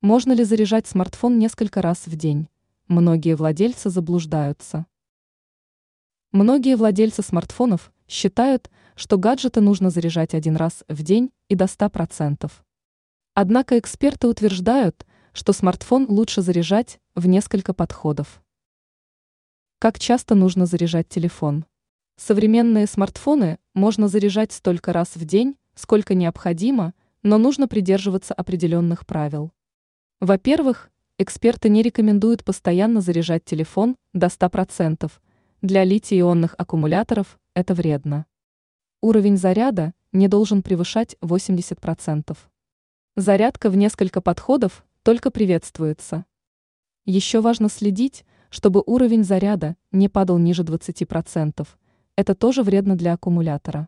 Можно ли заряжать смартфон несколько раз в день? Многие владельцы заблуждаются. Многие владельцы смартфонов считают, что гаджеты нужно заряжать один раз в день и до 100%. Однако эксперты утверждают, что смартфон лучше заряжать в несколько подходов. Как часто нужно заряжать телефон? Современные смартфоны можно заряжать столько раз в день, сколько необходимо, но нужно придерживаться определенных правил. Во-первых, эксперты не рекомендуют постоянно заряжать телефон до 100%. Для литий-ионных аккумуляторов это вредно. Уровень заряда не должен превышать 80%. Зарядка в несколько подходов только приветствуется. Еще важно следить, чтобы уровень заряда не падал ниже 20%. Это тоже вредно для аккумулятора.